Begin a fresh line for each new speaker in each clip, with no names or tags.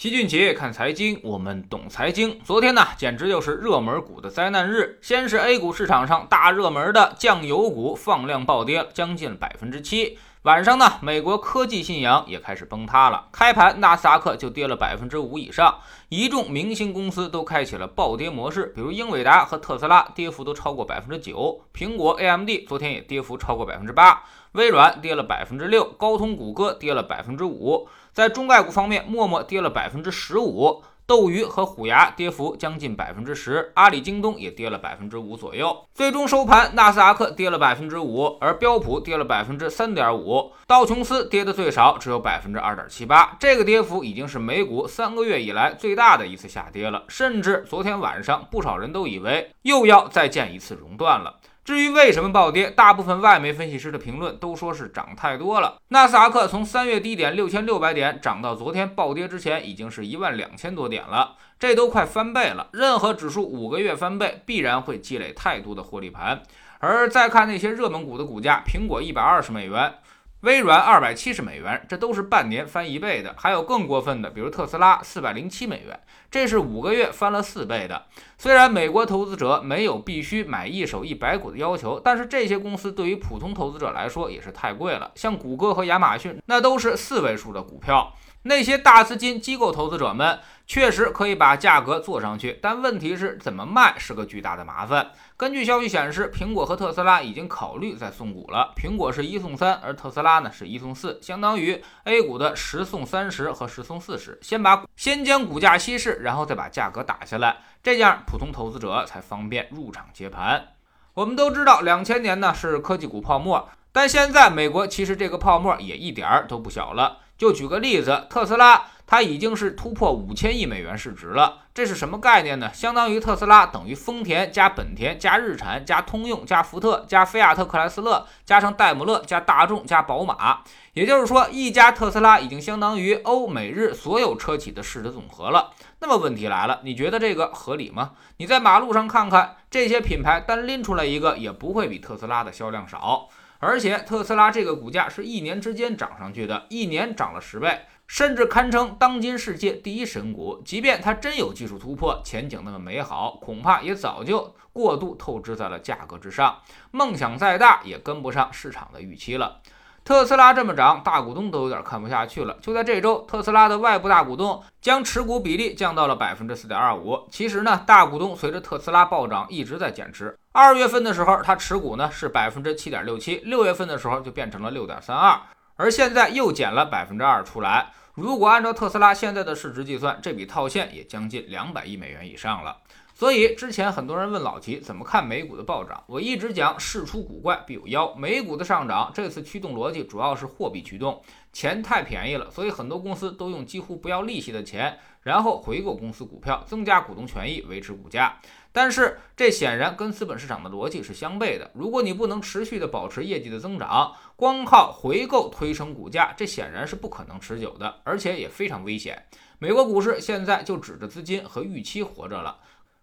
齐俊杰看财经，我们懂财经。昨天呢，简直就是热门股的灾难日。先是 A 股市场上大热门的酱油股放量暴跌，将近百分之七。晚上呢，美国科技信仰也开始崩塌了。开盘，纳斯达克就跌了百分之五以上，一众明星公司都开启了暴跌模式，比如英伟达和特斯拉，跌幅都超过百分之九。苹果、AMD 昨天也跌幅超过百分之八，微软跌了百分之六，高通、谷歌跌了百分之五。在中概股方面，陌陌跌了百分之十五。斗鱼和虎牙跌幅将近百分之十，阿里、京东也跌了百分之五左右。最终收盘，纳斯达克跌了百分之五，而标普跌了百分之三点五，道琼斯跌的最少，只有百分之二点七八。这个跌幅已经是美股三个月以来最大的一次下跌了，甚至昨天晚上，不少人都以为又要再见一次熔断了。至于为什么暴跌，大部分外媒分析师的评论都说是涨太多了。纳斯达克从三月低点六千六百点涨到昨天暴跌之前，已经是一万两千多点了，这都快翻倍了。任何指数五个月翻倍，必然会积累太多的获利盘。而再看那些热门股的股价，苹果一百二十美元。微软二百七十美元，这都是半年翻一倍的。还有更过分的，比如特斯拉四百零七美元，这是五个月翻了四倍的。虽然美国投资者没有必须买一手一百股的要求，但是这些公司对于普通投资者来说也是太贵了。像谷歌和亚马逊，那都是四位数的股票。那些大资金机构投资者们确实可以把价格做上去，但问题是怎么卖是个巨大的麻烦。根据消息显示，苹果和特斯拉已经考虑在送股了。苹果是一送三，而特斯拉呢是一送四，相当于 A 股的十送三十和十送四十。先把先将股价稀释，然后再把价格打下来，这样普通投资者才方便入场接盘。我们都知道，两千年呢是科技股泡沫，但现在美国其实这个泡沫也一点儿都不小了。就举个例子，特斯拉它已经是突破五千亿美元市值了，这是什么概念呢？相当于特斯拉等于丰田加本田加日产加通用加福特加菲亚特克莱斯勒加上戴姆勒加大众加宝马，也就是说，一家特斯拉已经相当于欧美日所有车企的市值总和了。那么问题来了，你觉得这个合理吗？你在马路上看看，这些品牌单拎出来一个，也不会比特斯拉的销量少。而且特斯拉这个股价是一年之间涨上去的，一年涨了十倍，甚至堪称当今世界第一神股。即便它真有技术突破，前景那么美好，恐怕也早就过度透支在了价格之上。梦想再大，也跟不上市场的预期了。特斯拉这么涨，大股东都有点看不下去了。就在这周，特斯拉的外部大股东将持股比例降到了百分之四点二五。其实呢，大股东随着特斯拉暴涨一直在减持。二月份的时候，他持股呢是百分之七点六七，六月份的时候就变成了六点三二，而现在又减了百分之二出来。如果按照特斯拉现在的市值计算，这笔套现也将近两百亿美元以上了。所以之前很多人问老齐怎么看美股的暴涨，我一直讲事出古怪必有妖。美股的上涨这次驱动逻辑主要是货币驱动，钱太便宜了，所以很多公司都用几乎不要利息的钱，然后回购公司股票，增加股东权益，维持股价。但是这显然跟资本市场的逻辑是相悖的。如果你不能持续的保持业绩的增长，光靠回购推升股价，这显然是不可能持久的，而且也非常危险。美国股市现在就指着资金和预期活着了。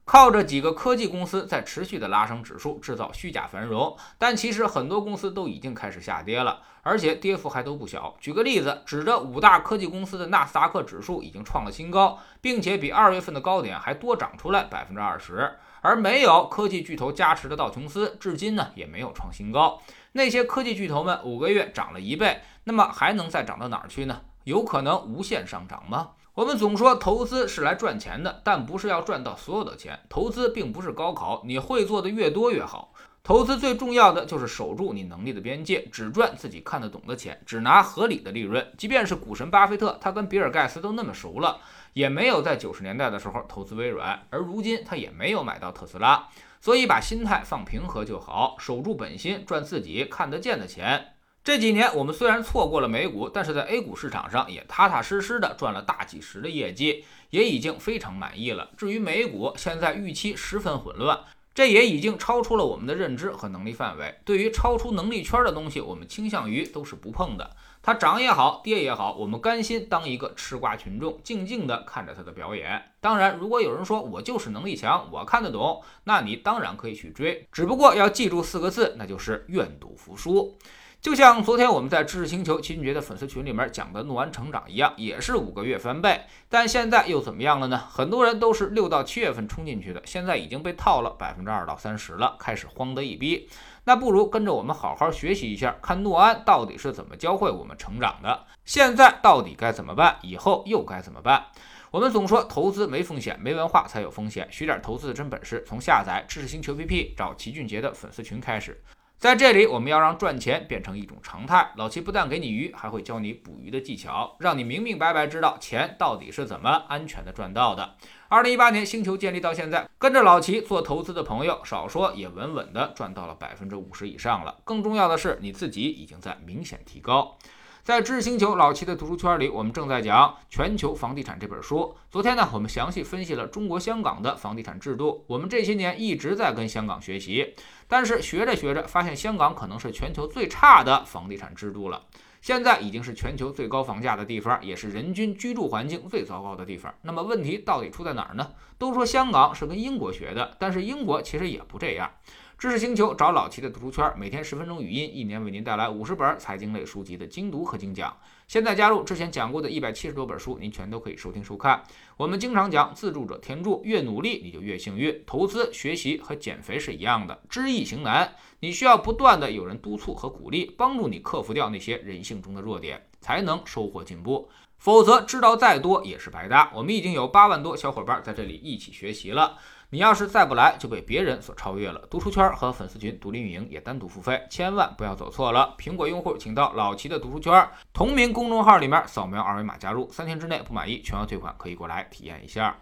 靠着几个科技公司在持续的拉升指数，制造虚假繁荣，但其实很多公司都已经开始下跌了，而且跌幅还都不小。举个例子，指着五大科技公司的纳斯达克指数已经创了新高，并且比二月份的高点还多涨出来百分之二十。而没有科技巨头加持的道琼斯，至今呢也没有创新高。那些科技巨头们五个月涨了一倍，那么还能再涨到哪儿去呢？有可能无限上涨吗？我们总说投资是来赚钱的，但不是要赚到所有的钱。投资并不是高考，你会做的越多越好。投资最重要的就是守住你能力的边界，只赚自己看得懂的钱，只拿合理的利润。即便是股神巴菲特，他跟比尔盖茨都那么熟了，也没有在九十年代的时候投资微软，而如今他也没有买到特斯拉。所以把心态放平和就好，守住本心，赚自己看得见的钱。这几年我们虽然错过了美股，但是在 A 股市场上也踏踏实实的赚了大几十的业绩，也已经非常满意了。至于美股，现在预期十分混乱，这也已经超出了我们的认知和能力范围。对于超出能力圈的东西，我们倾向于都是不碰的。它涨也好，跌也好，我们甘心当一个吃瓜群众，静静的看着它的表演。当然，如果有人说我就是能力强，我看得懂，那你当然可以去追，只不过要记住四个字，那就是愿赌服输。就像昨天我们在知识星球齐俊杰的粉丝群里面讲的诺安成长一样，也是五个月翻倍，但现在又怎么样了呢？很多人都是六到七月份冲进去的，现在已经被套了百分之二到三十了，开始慌得一逼。那不如跟着我们好好学习一下，看诺安到底是怎么教会我们成长的，现在到底该怎么办，以后又该怎么办？我们总说投资没风险，没文化才有风险。学点投资的真本事，从下载知识星球 APP 找齐俊杰的粉丝群开始。在这里，我们要让赚钱变成一种常态。老齐不但给你鱼，还会教你捕鱼的技巧，让你明明白白知道钱到底是怎么安全的赚到的。二零一八年星球建立到现在，跟着老齐做投资的朋友，少说也稳稳的赚到了百分之五十以上了。更重要的是，你自己已经在明显提高。在知识星球老齐的读书圈里，我们正在讲《全球房地产》这本书。昨天呢，我们详细分析了中国香港的房地产制度。我们这些年一直在跟香港学习，但是学着学着，发现香港可能是全球最差的房地产制度了。现在已经是全球最高房价的地方，也是人均居住环境最糟糕的地方。那么问题到底出在哪儿呢？都说香港是跟英国学的，但是英国其实也不这样。知识星球找老齐的读书圈，每天十分钟语音，一年为您带来五十本财经类书籍的精读和精讲。现在加入之前讲过的一百七十多本书，您全都可以收听收看。我们经常讲自助者天助，越努力你就越幸运。投资、学习和减肥是一样的，知易行难，你需要不断的有人督促和鼓励，帮助你克服掉那些人性中的弱点，才能收获进步。否则知道再多也是白搭。我们已经有八万多小伙伴在这里一起学习了。你要是再不来，就被别人所超越了。读书圈和粉丝群独立运营也单独付费，千万不要走错了。苹果用户请到老齐的读书圈同名公众号里面扫描二维码加入，三天之内不满意全额退款，可以过来体验一下。